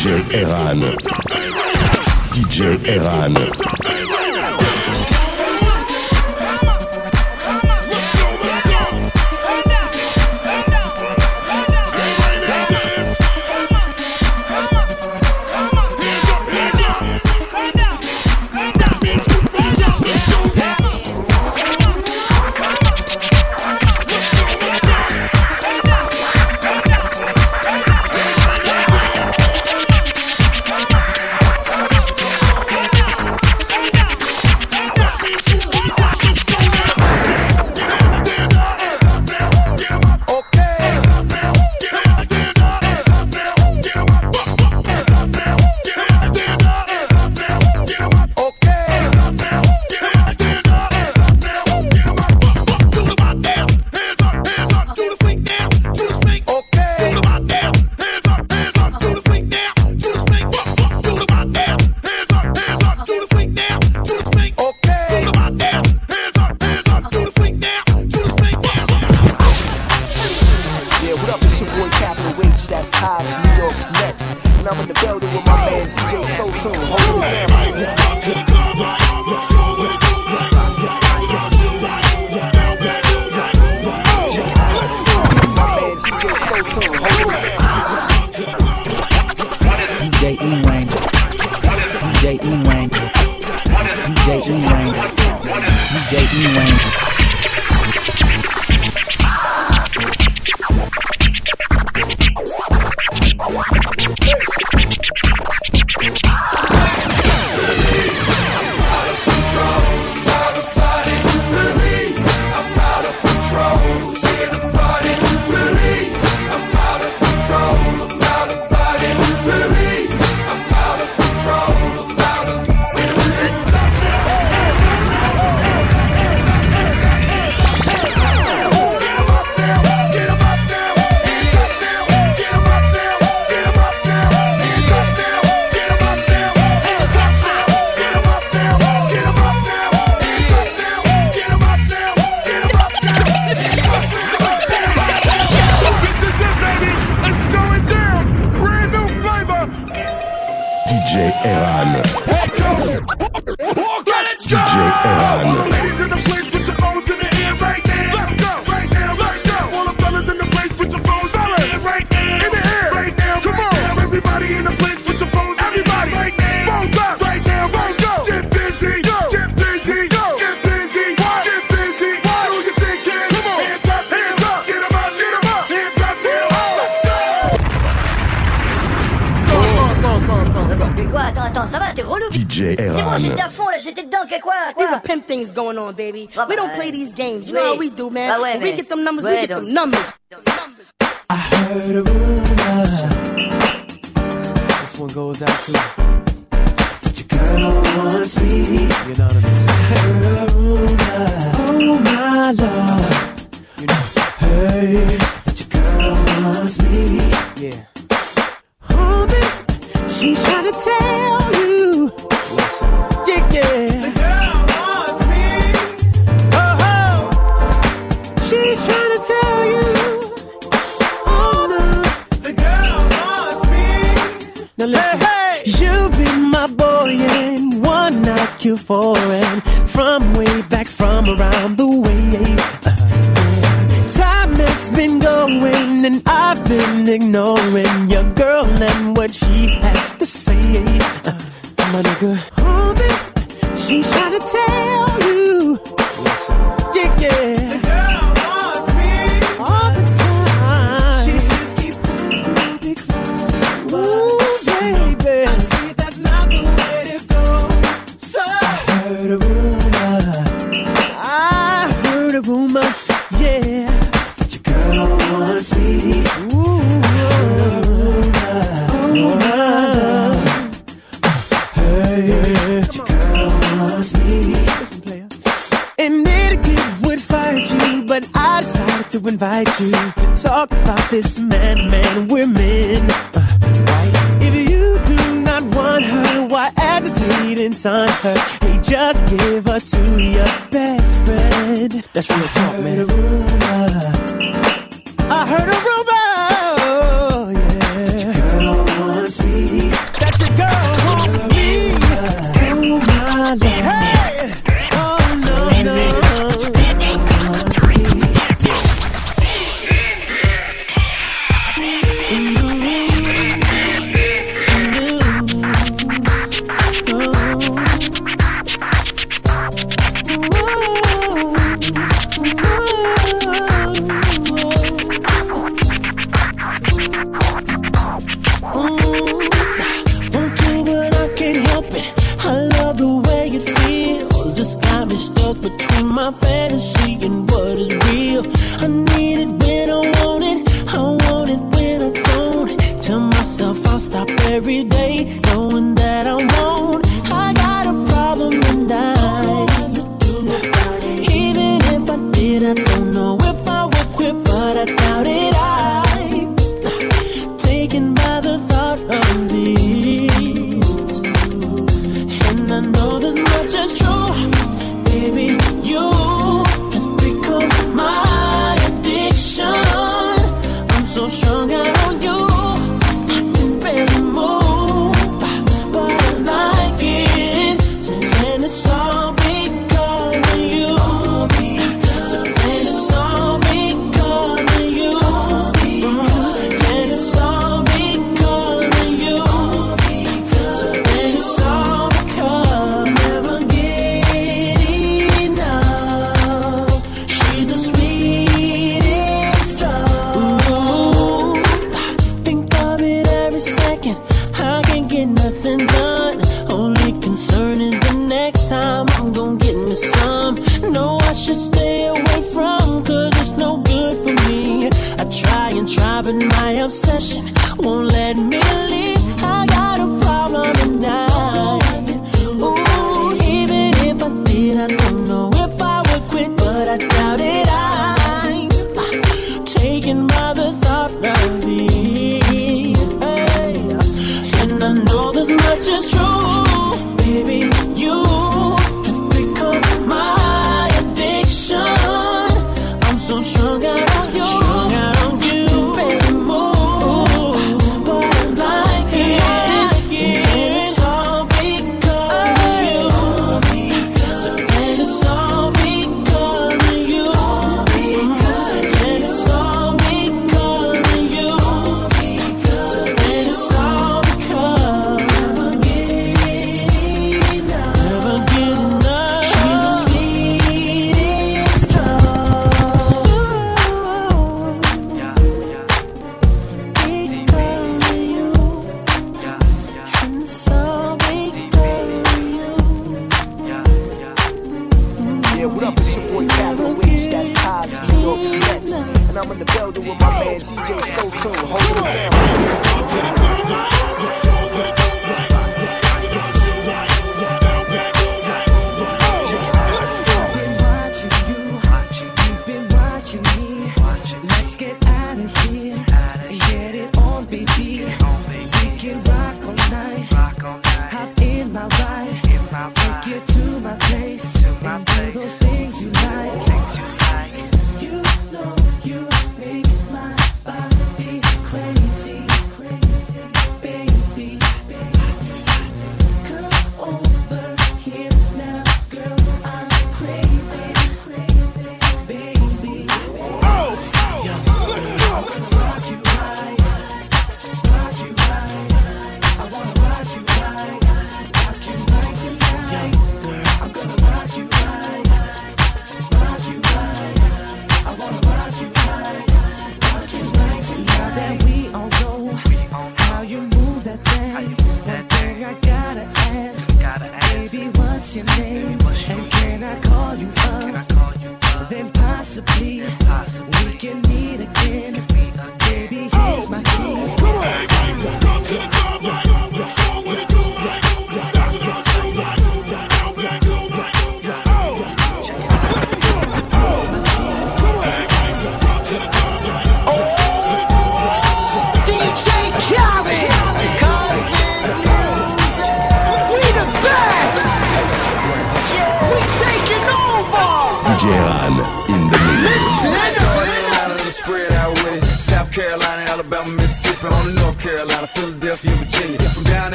DJ Evan. DJ Evan. going on, baby. We don't play these games. You know how we do, man. We get them numbers, we get them numbers.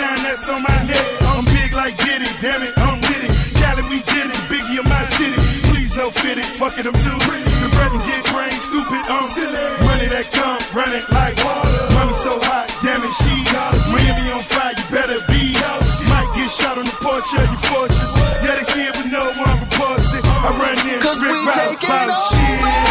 shine that's on my neck. I'm big like Diddy, damn it, I'm with it. Cali, we did it, Biggie in my city. Please no fit it, fuck it, I'm too pretty. The bread and get brain, stupid, I'm silly. Money that come, run it like water. Mommy so hot, damn it, she Miami on fire, you better be out. Might get shot on the porch of your fortress. Yeah, they see it, but no one reports it. I run this, rip, rouse, shit.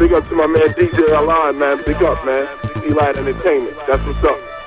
Big up to my man DJ Alon, man. Big up, man. Eli Entertainment. That's what's up.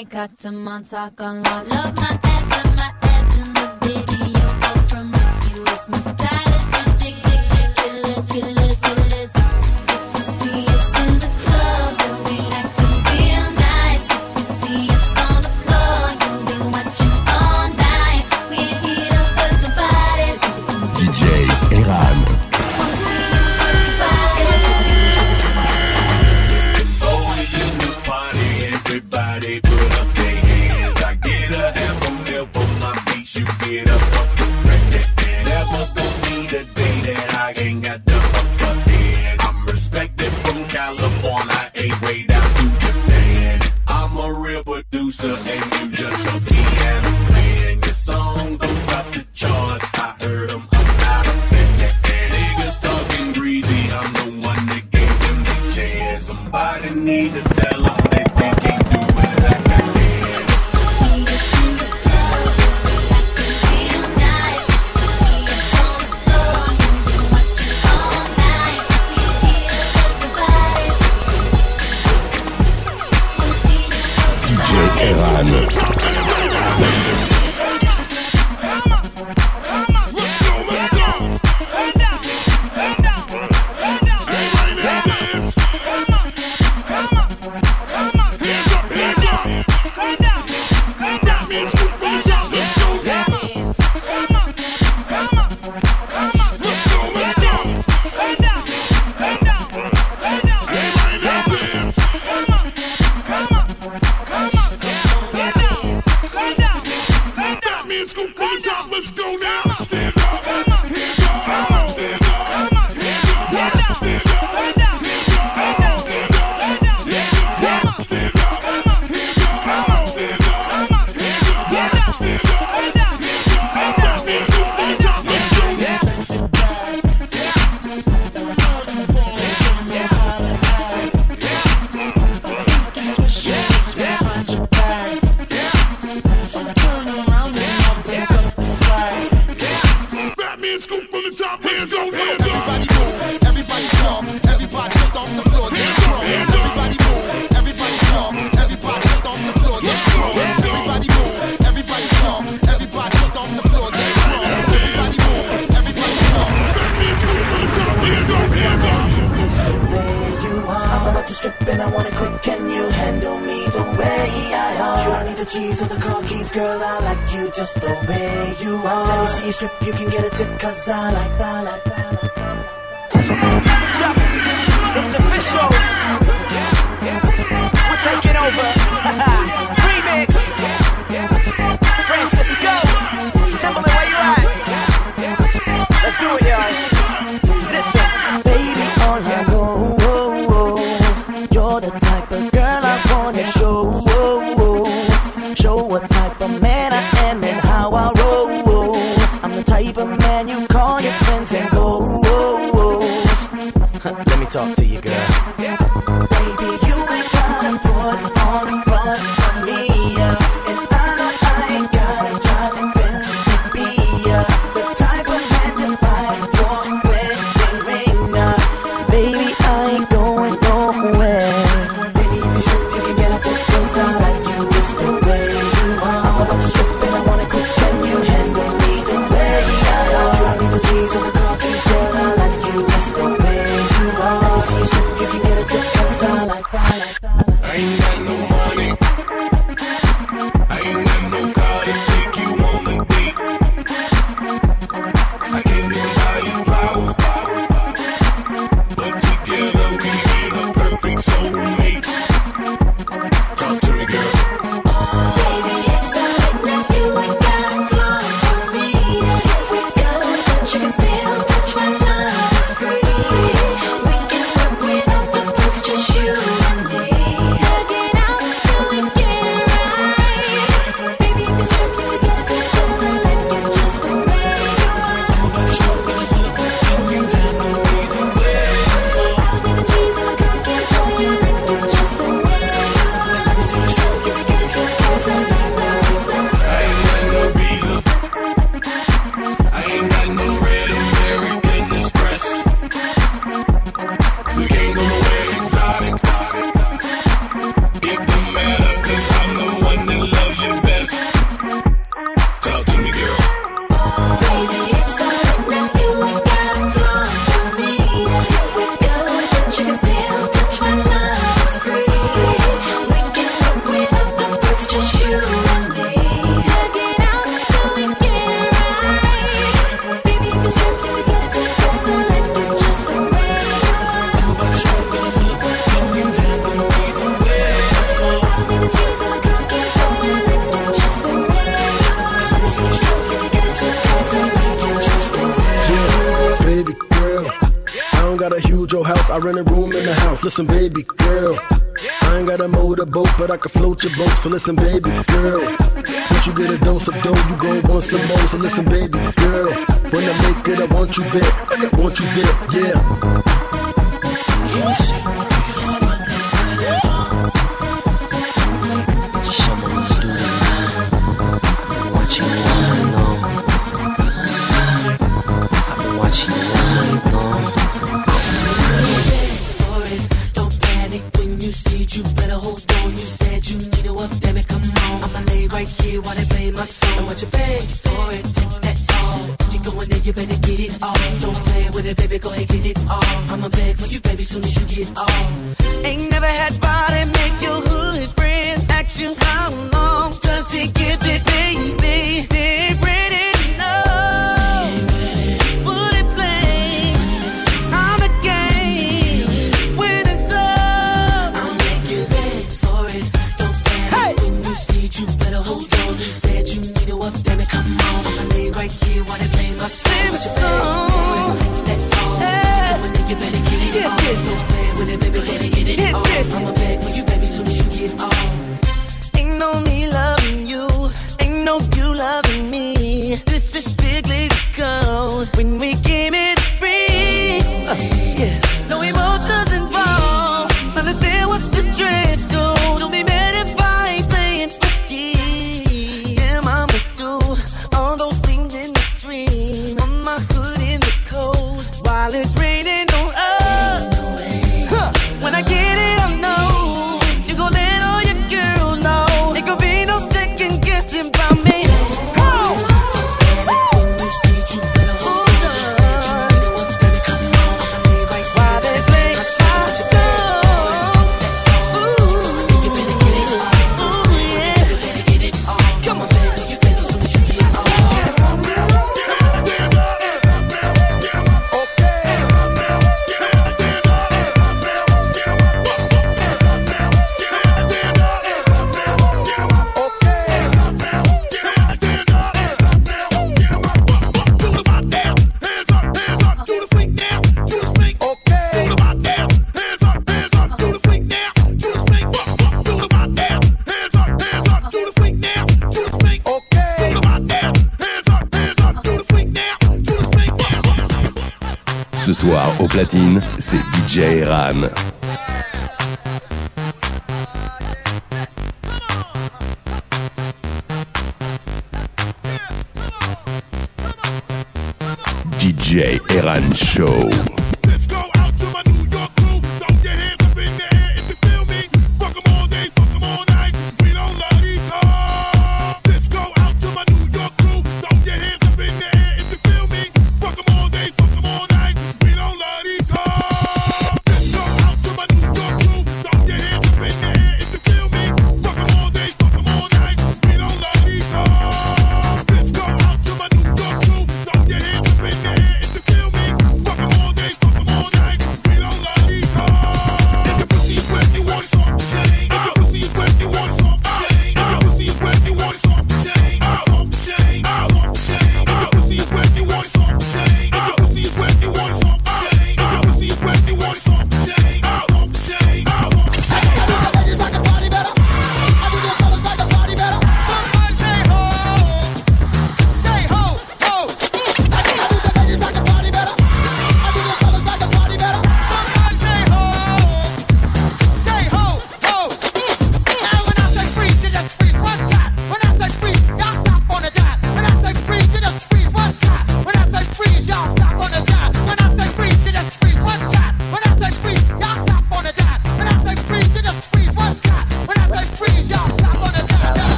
ain't got two months, I gone love. Love my ass and my abs in the video, Both from Excuse mistake. keys the car keys, girl. I like you just the way you are. Let me see you strip, you can get a tip, cause I like that, like that, like that. It's official. Talk to you, Listen, baby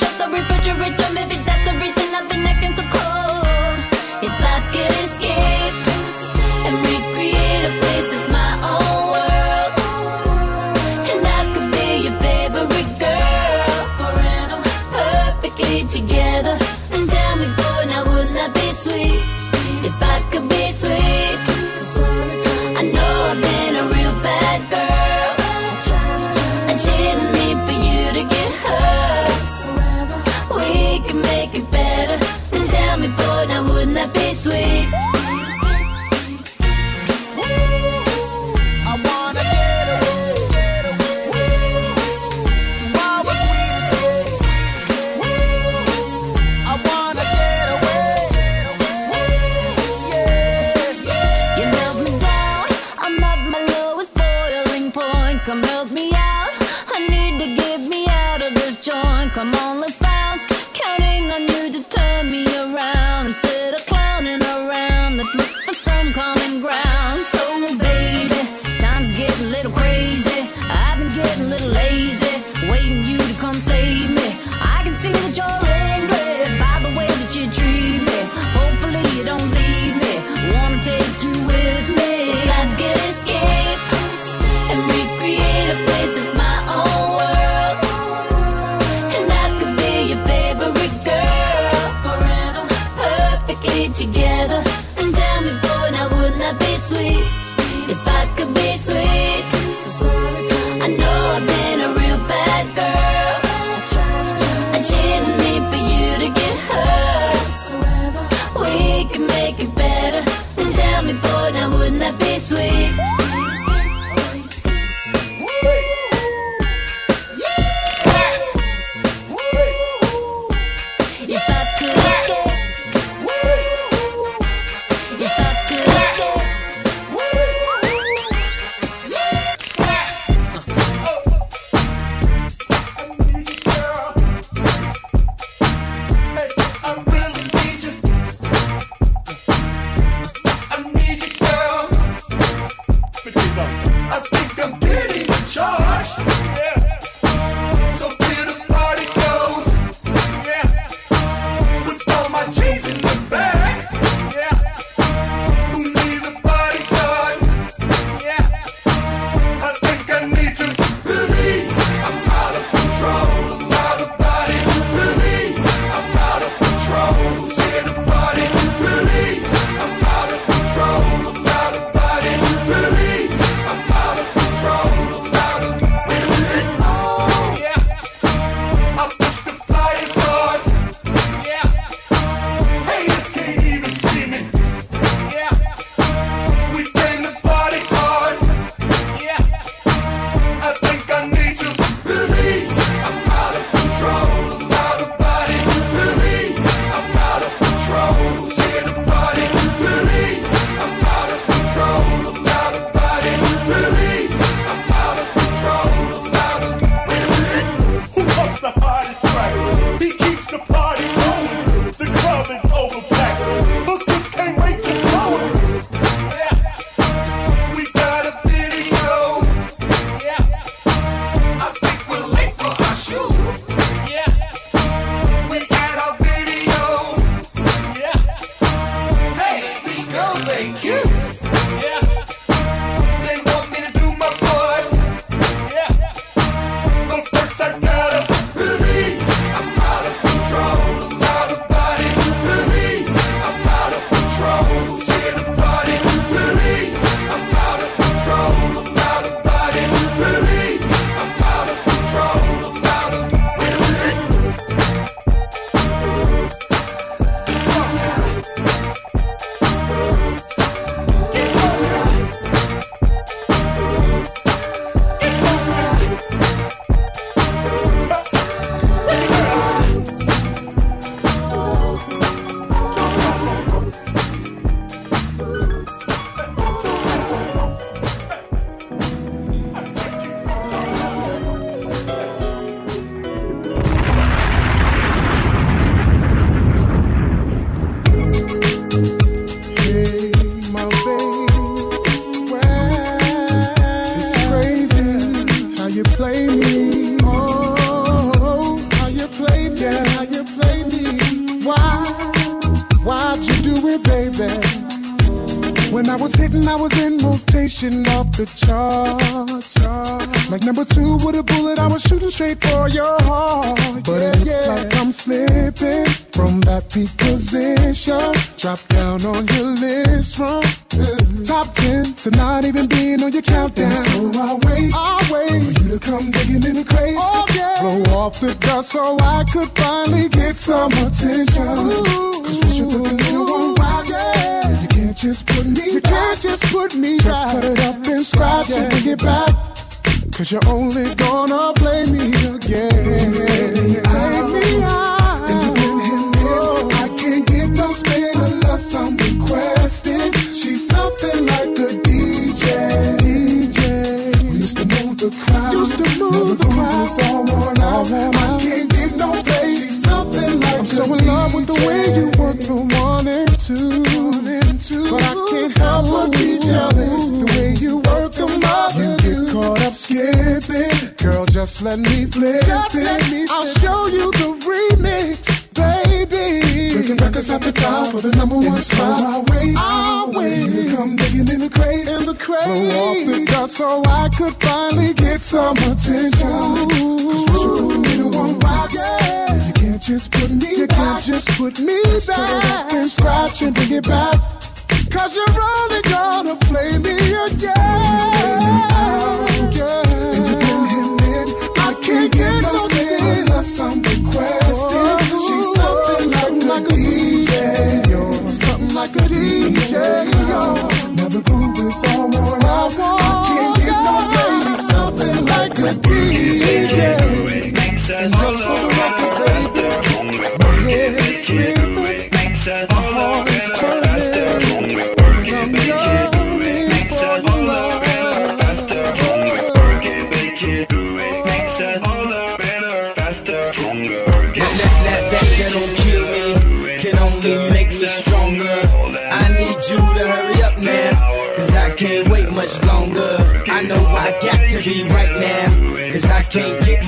Just the refrigerator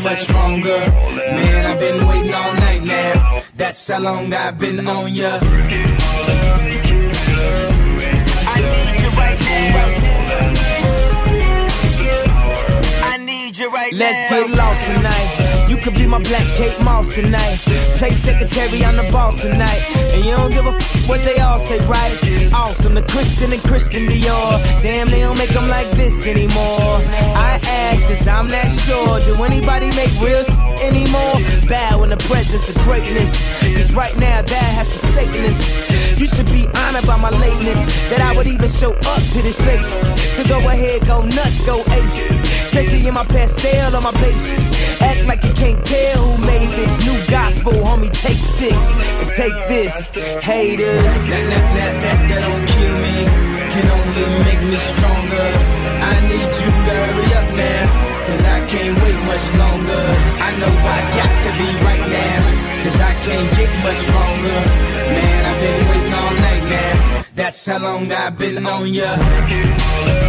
much. Man, I've been waiting all night now, that's how long I've been on ya. Let's get lost tonight. You could be my black Kate Moss tonight. Play secretary, I'm the boss tonight. And you don't give a f- what they all say, right? Awesome, the Christian and Christian Dior. Damn, they don't make them like this anymore. I ask, cause I'm not sure. Do anybody make real anymore? Bow in the presence of greatness. Cause right now, that has forsaken us. You should be honored by my lateness. That I would even show up to this place. So go ahead, go nuts, go ape. Especially in my pastel on my page. Act like you can't tell who made this new gospel, homie. Take six and take this, haters. That, that, that, that, that don't kill me, can only make me stronger. Can't wait much longer. I know I got to be right now, cause I can't get much longer. Man, I've been waiting all night now. That's how long I've been on ya. Me like.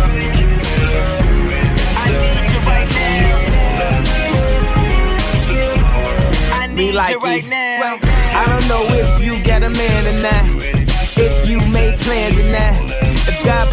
I need you right now. I need you right now. I don't know if you got a man or not. If you made plans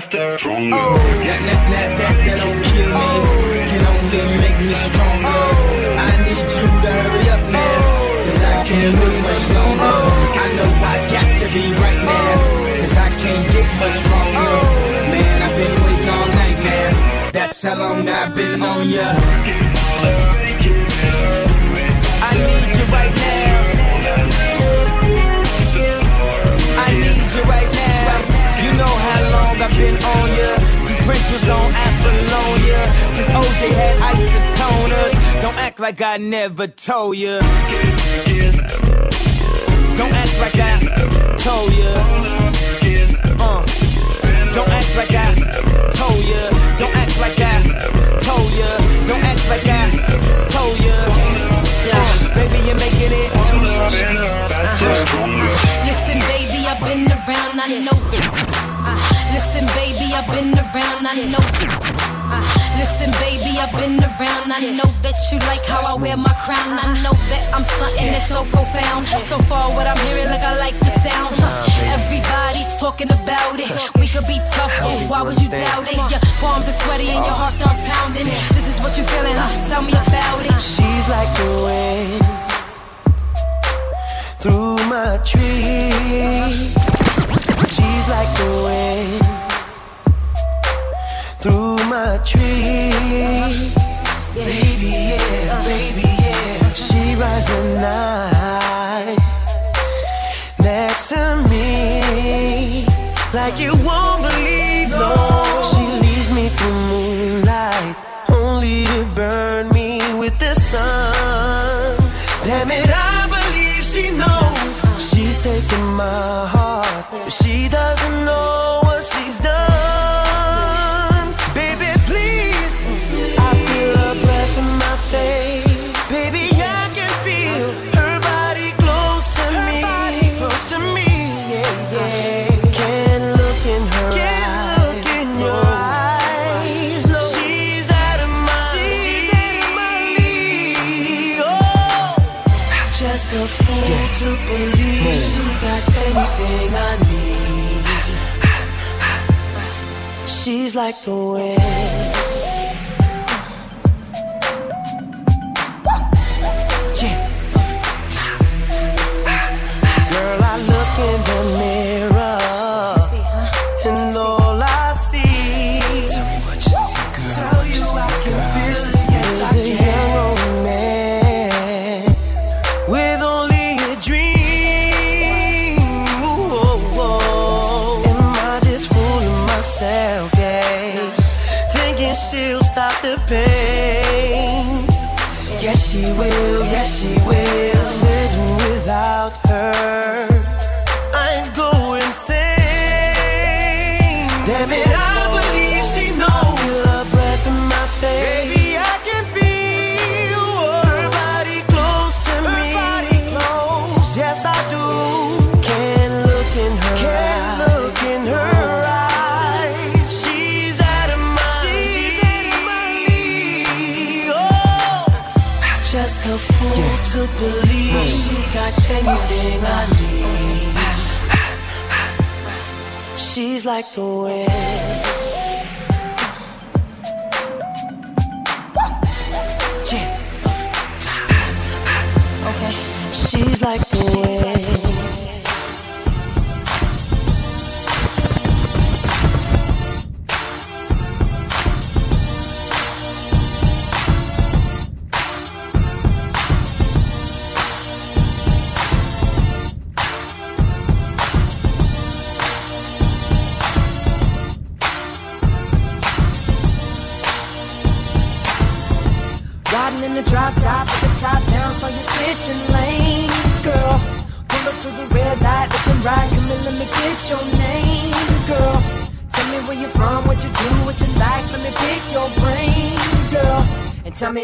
Faster, stronger. Oh, that, that, that, that, that don't kill me. Can only make me stronger. Oh. I need you to hurry up now. Oh. Cause I can't wait much longer. Oh. I know I got to be right now. Cause I can't get much stronger. Man, I've been waiting all night now. That's how long I've been on ya. I've been on ya. Since Prince was on Apollonia. Since OJ had isotoners. Don't act like I never told ya. Don't act like I told ya. Uh. Don't act like I told ya. Don't act like I told ya. Don't act like I told ya. Uh, baby, you're making it too Listen, baby, I've been around, I know. Uh, listen, baby, I've been around, I know. Uh, listen, baby, I've been around. I know that you like how I wear my crown. I know that I'm something that's so profound. So far, what I'm hearing, like I like the sound. Everybody's talking about it. We could be tough, oh, why would you doubt it? Your palms are sweaty and your heart starts pounding. This is what you're feeling, huh? Tell me about it. She's like the wind through my tree like the wind through my tree. Yeah. Baby, yeah, baby, yeah. She rides the night next to me, like you won't believe. No, she leads me through moonlight, only to burn me with the sun. Damn it, I believe she knows she's taking my heart. Like the wind. She's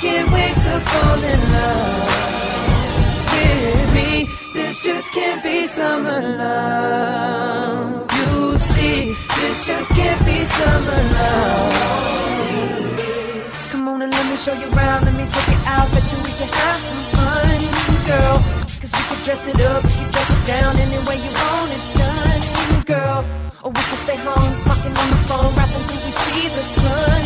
can't wait to fall in love with me. This just can't be summer love. You see, this just can't be summer love. Come on and let me show you around, let me take you out, bet you we can have some fun, girl. Cause we can dress it up, we can dress it down any way you want it done, girl. Or we can stay home, talking on the phone, rap until we see the sun,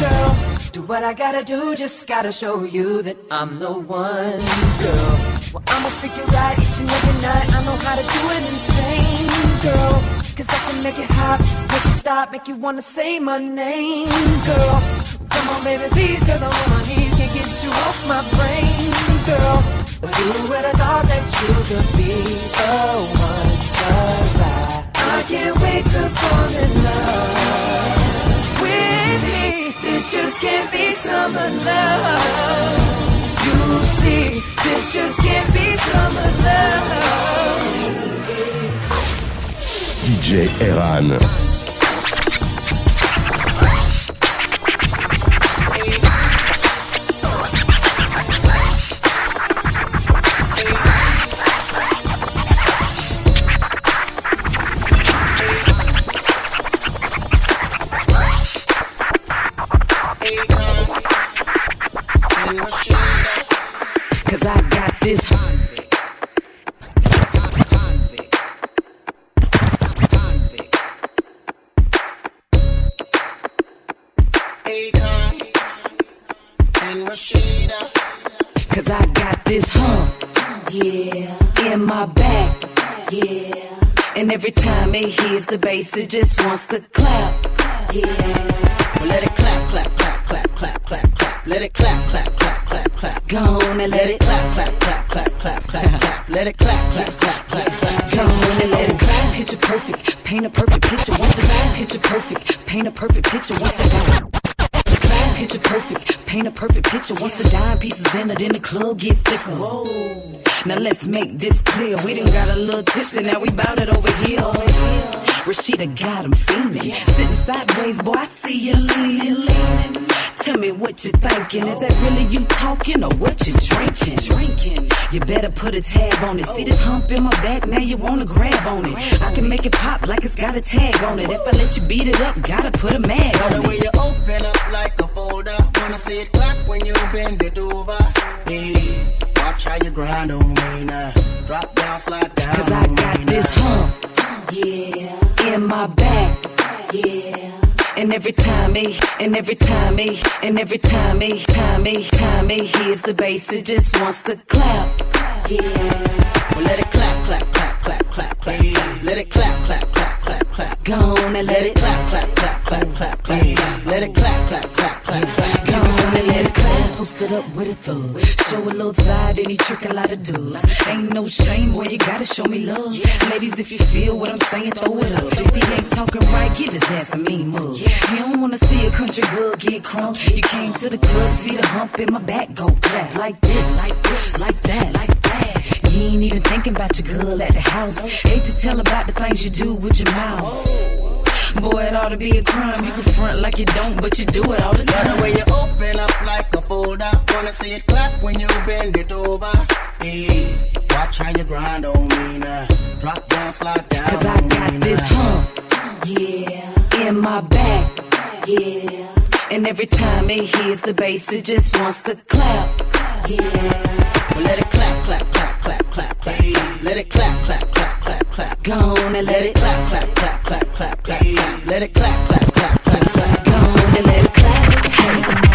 girl. Do what I gotta do, just gotta show you that I'm the one, girl. Well, I'ma figure out each and every night, I know how to do it insane, girl. Cause I can make it hot, make it stop, make you wanna say my name, girl. Come on, baby, please, cause I'm on my knees, can't get you off my brain, girl. But who would have thought that you could be the one? Cause I, I can't wait to fall in love. This just can't be summer love. You see, this just can't be summer love. DJ Eran. Time it the bass, it just wants to clap, yeah. Well, let it clap, clap, clap, clap, clap, clap, clap. Let it clap, clap, clap, clap, clap. Go on and let it clap, clap, clap, clap, clap, clap, clap. Let it clap, clap, clap, clap, clap. Go on and let it clap. Picture perfect, paint a perfect picture. Once again, picture perfect, paint a perfect picture. Once again. Picture perfect, paint a perfect picture. Once the dime pieces in the club, get thicker. Whoa. Now let's make this clear. We done got a little tipsy, now we bout it over here. Rashida got him feeling. Sitting sideways, boy, I see you leaning. Tell me what you're thinking. Is that really you talking or what you drinking? Drinking. You better put a tab on it. See this hump in my back, now you wanna grab on it. I can make it pop like it's got a tag on it. If I let you beat it up, gotta put a mag Now the on way it. you open up like a folder. Wanna see it clap when you bend it over. Hey, watch how you grind on me now. Drop down, slide down. Cause I got this hump, yeah, in my back, yeah. And every time he, and every time he, and every time he, time he, time he hears the bass, it just wants to clap, yeah. Well, let it clap, clap, clap, clap, clap, clap. Let it clap, clap, clap, clap, clap. Go on and let it clap, clap, clap, clap, clap, clap. Let it clap, clap, clap, clap, clap. Go on and let it clap. Posted up with a thug. Show a little thigh, then he trick a lot of dubs. Ain't no shame, boy, you gotta show me love. Ladies, if you feel what I'm saying, throw it up. If he ain't talking right, give his ass a mean mug. You don't wanna see a country girl get crunk. You came to the club, see the hump in my back, go clap. Like this, like this, like that, like that. You ain't even thinking about your girl at the house. Hate to tell about the things you do with your mouth. Boy, it ought to be a crime. You can front like you don't, but you do it all the time. the way you open up like a folder. Wanna see it clap when you bend it over. Hey, watch how you grind on me now. Drop down, slide down. Cause I got this hump, yeah, in my back, yeah. And every time it hears the bass, it just wants to clap, yeah. Well, let it clap, clap. Let it clap, clap, clap, clap, clap. Go on and let it clap, clap, clap, clap, clap, clap. Let it clap, clap, clap, clap, clap. Go on and let it clap.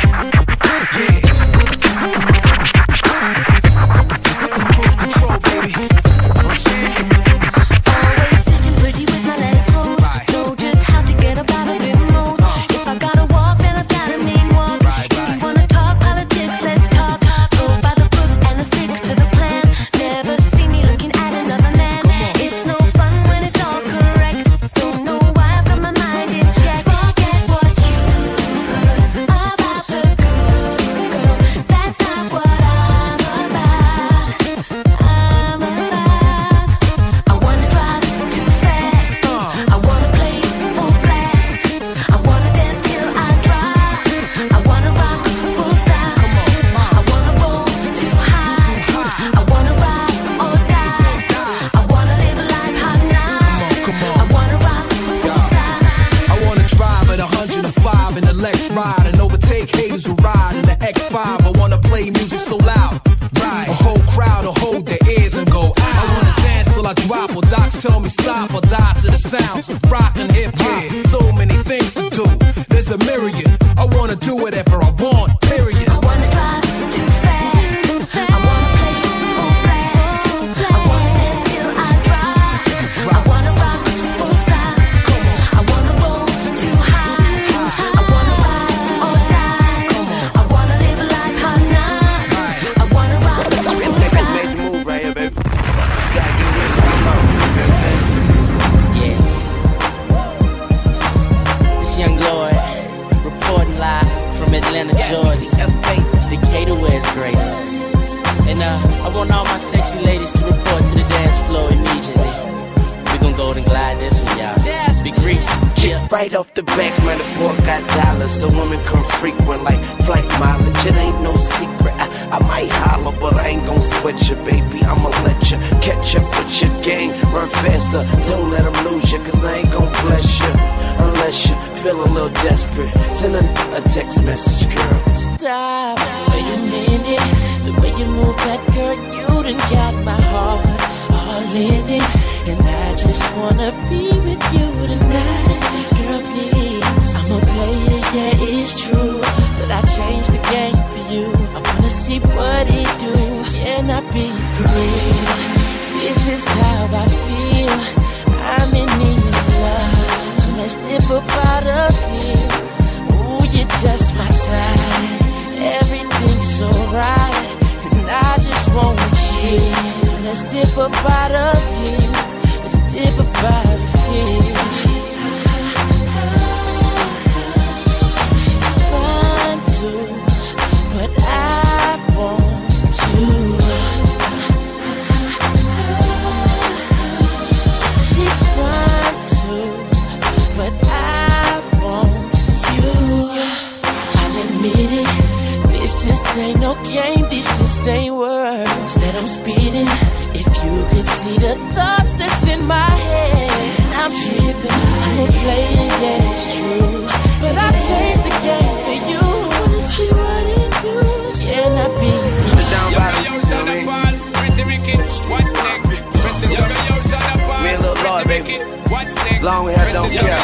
Long hair, don't care.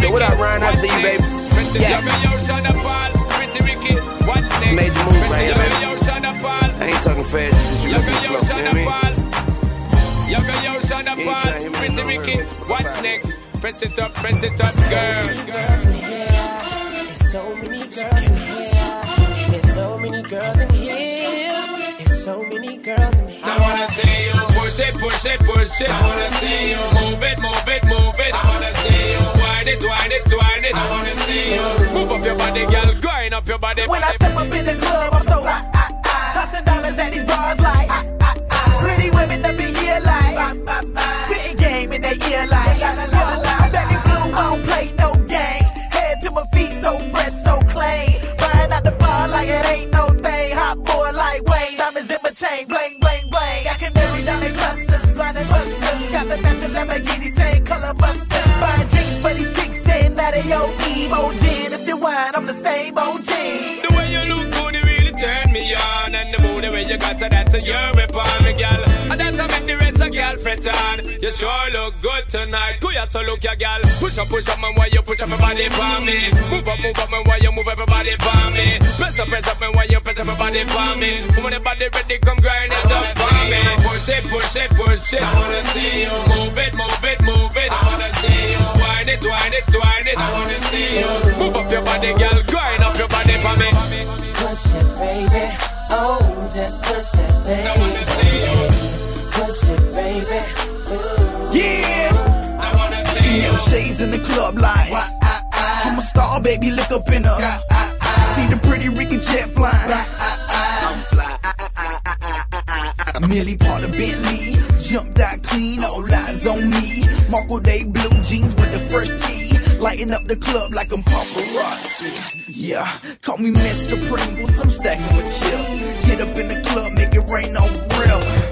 Yo, what up, Ryan? I see you, baby. Yeah. It's made the move right here, baby. I ain't talking fast, just you listen slow. You know what I mean? Yo, yo, yo, son of all, pretty Ricky, what's next? Press it up, press it up, girl. girls in here. There's so many girls in here. There's so many girls in here. There's so many girls in here. I wanna see you push it, push it. I wanna see you move it, move it, move it. I wanna see you wind it, wind it, wind it. I wanna see you move up your body, girl, grind up your body. When I step up in the club, I'm so hot. Tossing dollars at these bars like pretty women that be here like spitting game in their ear like yo, I'm back in blue, I don't play no games. Head to my feet, so fresh, so clean. Buying out the bar like it ain't no thing. Hot boy like Wayne, diamonds in my chain, bling. Got matching Lamborghini, same color buster. Buying drinks for these chicks, saying that they OE. OG, if you wine, I'm the same OG. The way you look good, it really turn me on. And the mood, the way you got to that, to your upon me, girl. Girl fret on. You sure look good tonight. Go ya, so look ya, girl. Push up, push up, man, why you push up body for me? Move up, move up, man, why you move everybody for me? Press up, press up, man, why you press up your body for me? When the body ready, come grind it up for me. Push it, push it, push it. I wanna see you move it, move it, move it. I wanna see you wind it, wind it, wind it. I wanna see you move up your body, girl. Grind up your body for me. Push it, baby. Oh, just push that thing. Push it, baby. Yeah. Chanel shades in the club like I'm a star, baby. Look up in her. See the pretty Ricky jet flying. I'm fly. Millie part of Bentley, jumped out clean, all eyes on me. Marco Day blue jeans with the fresh tee, lighting up the club like I'm paparazzi. Yeah, call me Mr. Pringles, I'm stacking with chips. Get up in the club, make it rain on real.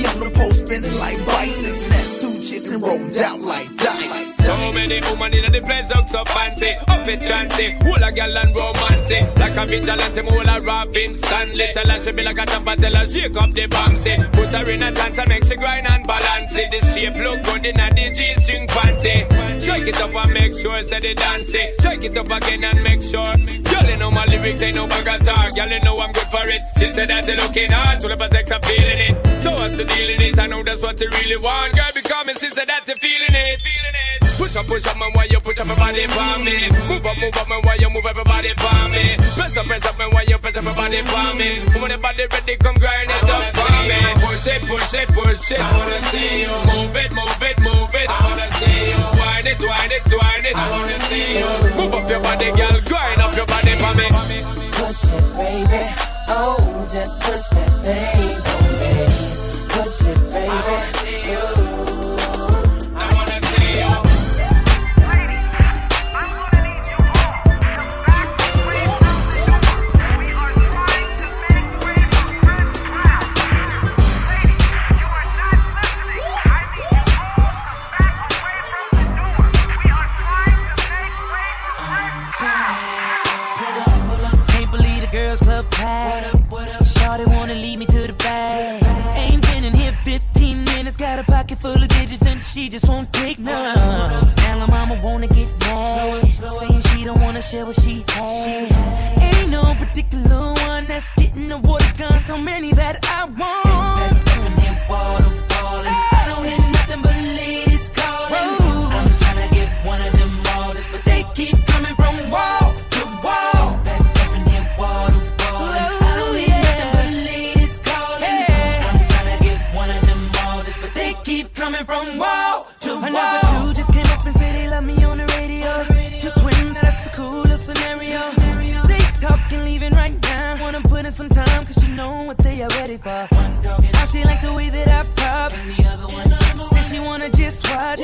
She on the post spinning like bison, snatch chicks and rolled out like dice. So many women in the place look so fancy, up it chancy, whole a gal and romantic. Like a vigilante, whole a rap instantly. Tell her she be like a jumper, tell her shake up the bouncy. Put her in a dance and make she grind and balance it. The shape look good in a the G-string panty. Shake it up and make sure say the dance. Shake it up again and make sure. Girl, you know my lyrics ain't no bag of talk. Girl, you know I'm good for it. Since that you looking hard, to the sex I'm feeling it. So what's the deal in it? I know that's what you really want. Girl, be since say that you feeling it. Feeling it. Push up, push up, man, why you push up your body for me? Move up, move up, man, why you move everybody for me? Press up, press up, man, why you press up your body for me? When the body ready, come grind it up for me. Push it, push it, push it. I wanna see you move it, move it, move it. I wanna see you wind it, wind it, wind it. I wanna see you move up your body, girl, grind up your body for me. Push it, baby. Oh, just push that thing for me. Push it, baby. Can't She just won't take none. Now her mama wanna get mad, saying she don't wanna share what she has. Ain't no particular one that's getting the water gun. So many that I want. she like the way that I pop. And the other one, Said she wanna just watch.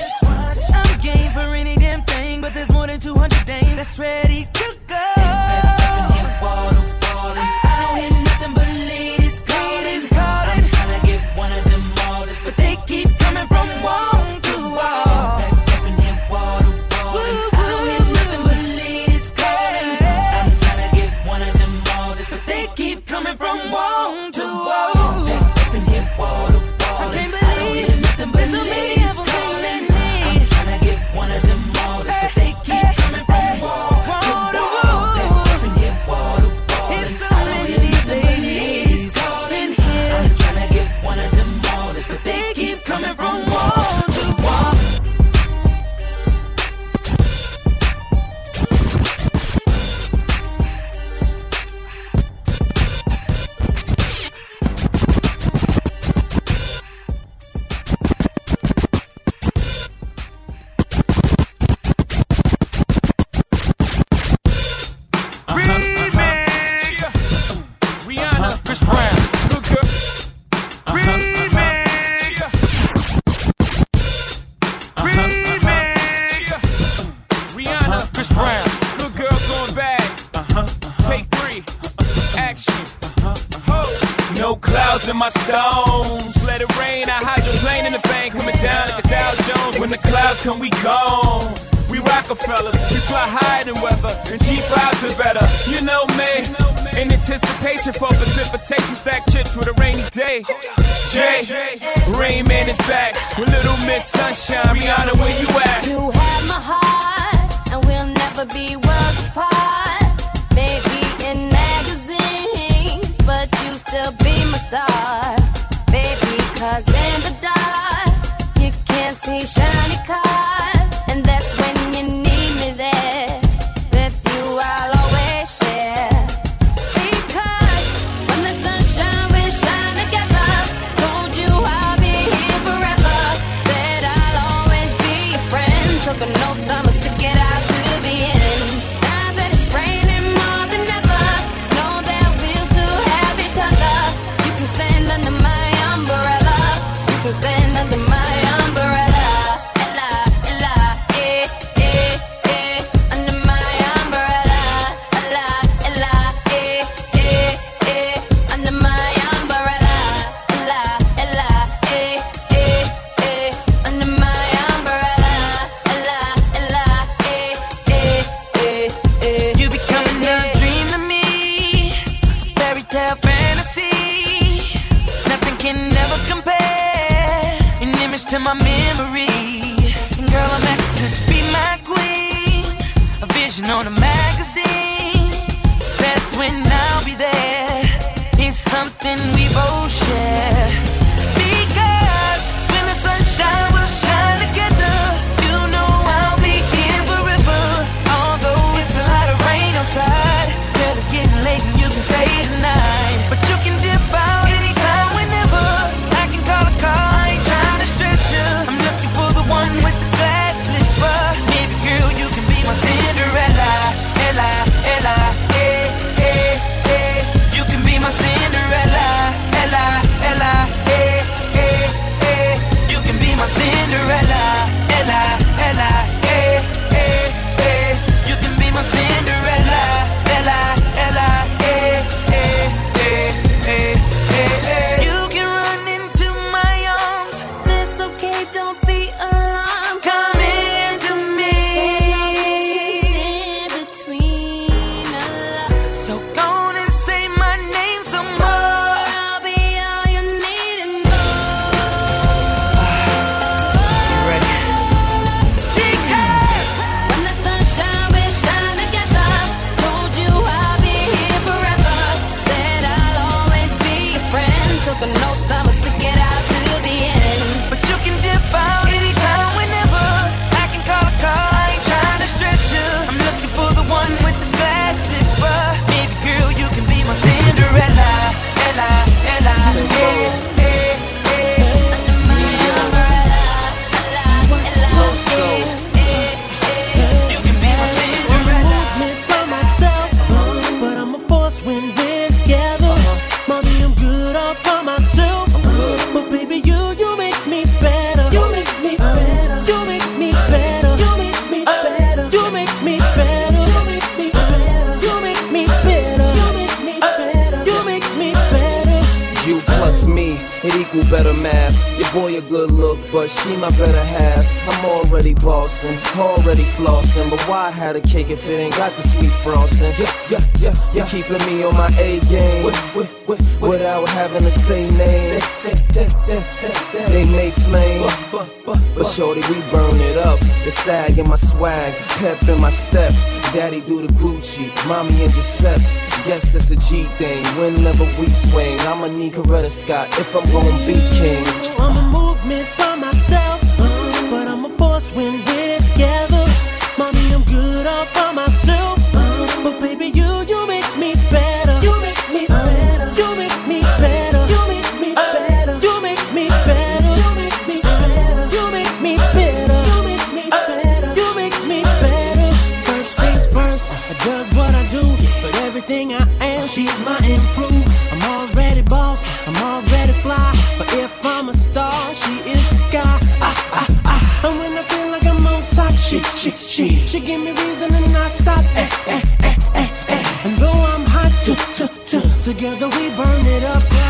We swing, I'ma need Scott if I'm gonna be king.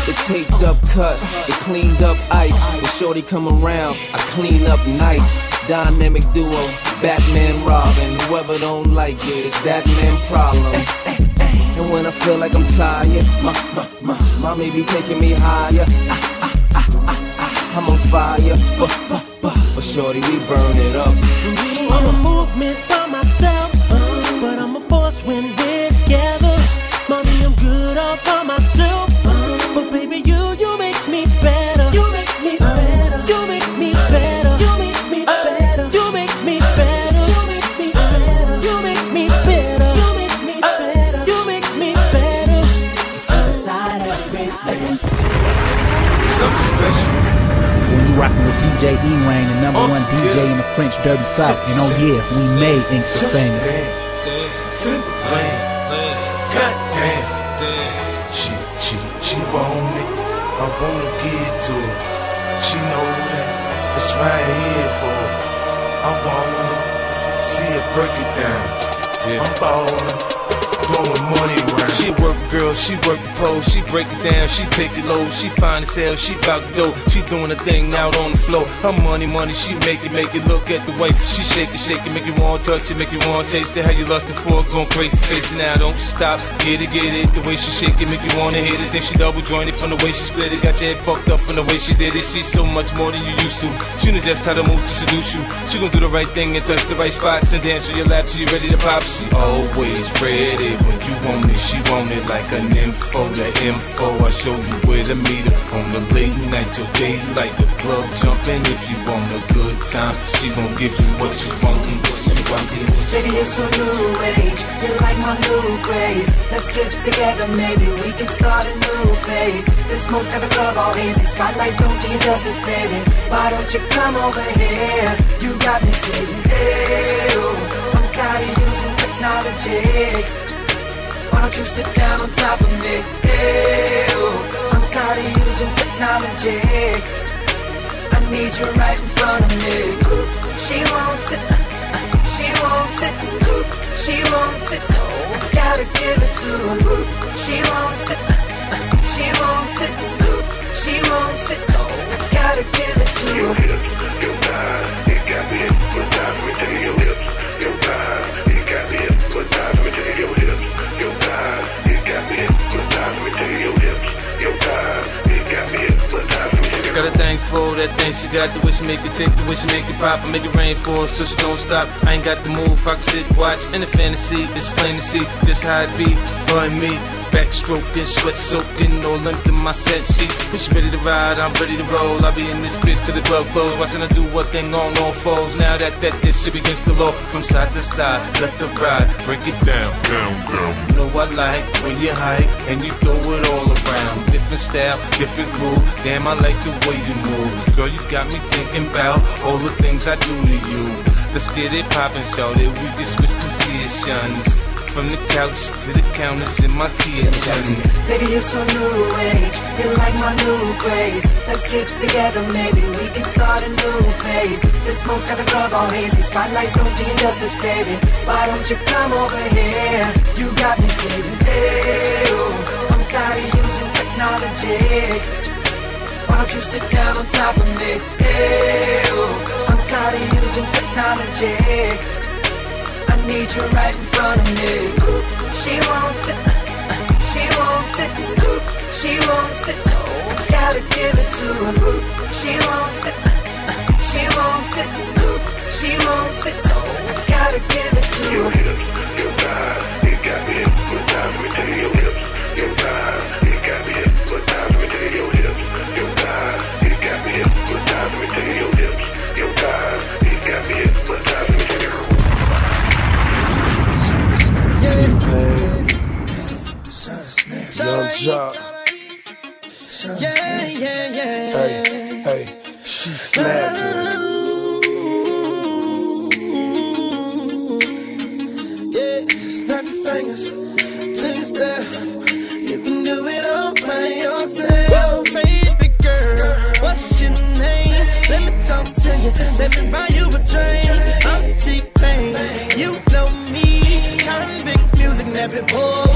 The taped up cut, the cleaned up ice. When shorty come around, I clean up nice. Dynamic duo, Batman Robin. Whoever don't like it, it's that man problem. And when I feel like I'm tired, my, my, my, mommy be taking me higher. I'm on fire, but, but, but, but shorty, we burn it up. I'm a movement rockin' with DJ E-Wayne, the number one DJ in the French Dirty South. And oh yeah, we made Ink the famous. Simple land. Goddamn. She, she, she want it. I wanna give it to her. She know that it's right here for her. I wanna See her break it down. I'm ballin'. She work the pole, she break it down, she take it low, she find hell, she bout to go, she doing a thing out on the floor. Her money, money, she make it, make it look at the way she shake it, shake it, make you want to touch it, make you want to taste it. How you lustin' for it, going crazy, facing now, don't stop, get it, get it. The way she shake it, make you wanna hit it. Then she double jointed from the way she split it, got your head fucked up from the way she did it. She's so much more than you used to. She knows just how to move to seduce you. She gon' do the right thing and touch the right spots and dance on your lap till you ready to pop. She always ready when you want it. She want it like an info, the info. I show you where to meet her on the late night till daylight. The club jumping if you want a good time. She gon' give you what you want. What you want. Baby, it's so new age. You like my new craze. Let's get together, maybe we can start a new phase. This smoke's got the club all hazy. Spotlights don't do you justice, baby. Why don't you come over here? You got me hey, oh, I'm tired of using technology. Don't you sit down on top of me? Hey, I'm tired of using technology. I need you right in front of me. She won't sit, she won't sit, she won't sit, so I gotta give it to her. She won't sit, she won't sit, she won't sit, so I gotta give it to her. Your you your lips. Thighs, it got me hypnotized. Me you your hips. Your thighs, it got me hypnotized. Me you your hips. Your got me hypnotized. Let me tell you Got a thing for that thing she got the way she make it tick, the way she make it pop, and make it rain for her so she don't stop. I ain't got the move, I can sit, watch in the fantasy. It's plain to see just how it be, her and me. Back stroking, sweat soaking, all under my set sheet. When she ready to ride, I'm ready to roll. I'll be in this bitch till the club close, watching her do what thing on all foes. Now that that this shit against the law, from side to side, let the ride, break it down, down, down. You know I like when you hype and you throw it all around. Different style, different groove. Damn, I like the way you move. Girl, you got me thinking about all the things I do to you. Let's get it poppin', shout it. We can switch positions. From the couch to the counters in my kitchen. Baby, you're so new age. You're like my new craze. Let's get together, maybe we can start a new phase. The smoke's got the club all hazy. Spotlights don't do you justice, baby. Why don't you come over here? You got me saying, hey, oh, I'm tired of using technology. Why don't you sit down on top of me? Hey, oh, I'm tired of using technology. I need you right in front of me. She won't sit, she won't sit, she won't sit. So gotta give it to her. She won't sit, she won't sit, she won't sit. So gotta give it to Your her. hips, your thighs, it got me hypnotized. Let me tell you your hips, your thighs, it got me hypnotized. Let me tell you your hips, Young. Yeah, yeah, yeah. Hey, hey, she snapping. Yeah, snap your fingers, please there. You can do it all by yourself, baby girl. What's your name? Let me talk to you. Let me buy you a drink. I'm T-Pain. You know me. Konvict music, Nappy Boy.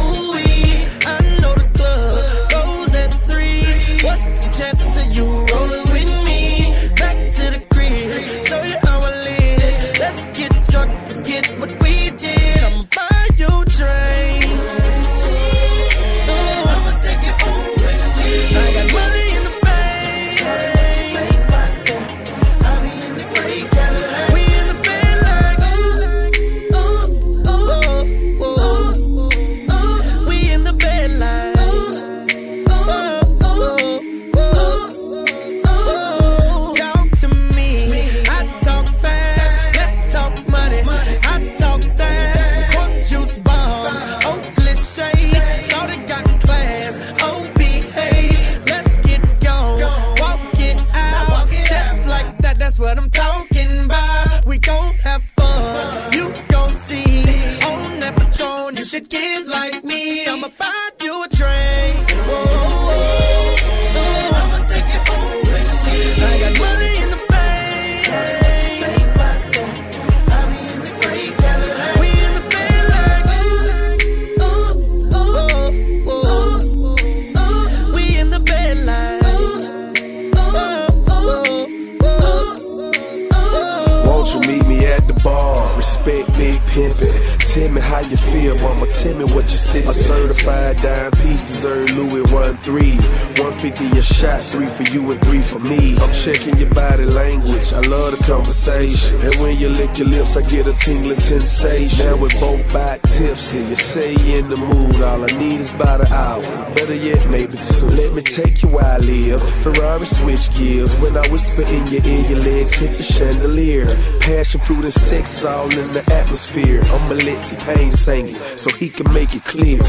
Sensation. Now we're both back tipsy. You say you're in the mood. All I need is about an hour. Better yet, maybe two. Let me take you where I live. Ferrari switch gears. When I whisper in your ear, your legs hit the chandelier. Passion fruit and sex all in the atmosphere. I'ma let T-Pain sing it so he can make it clear.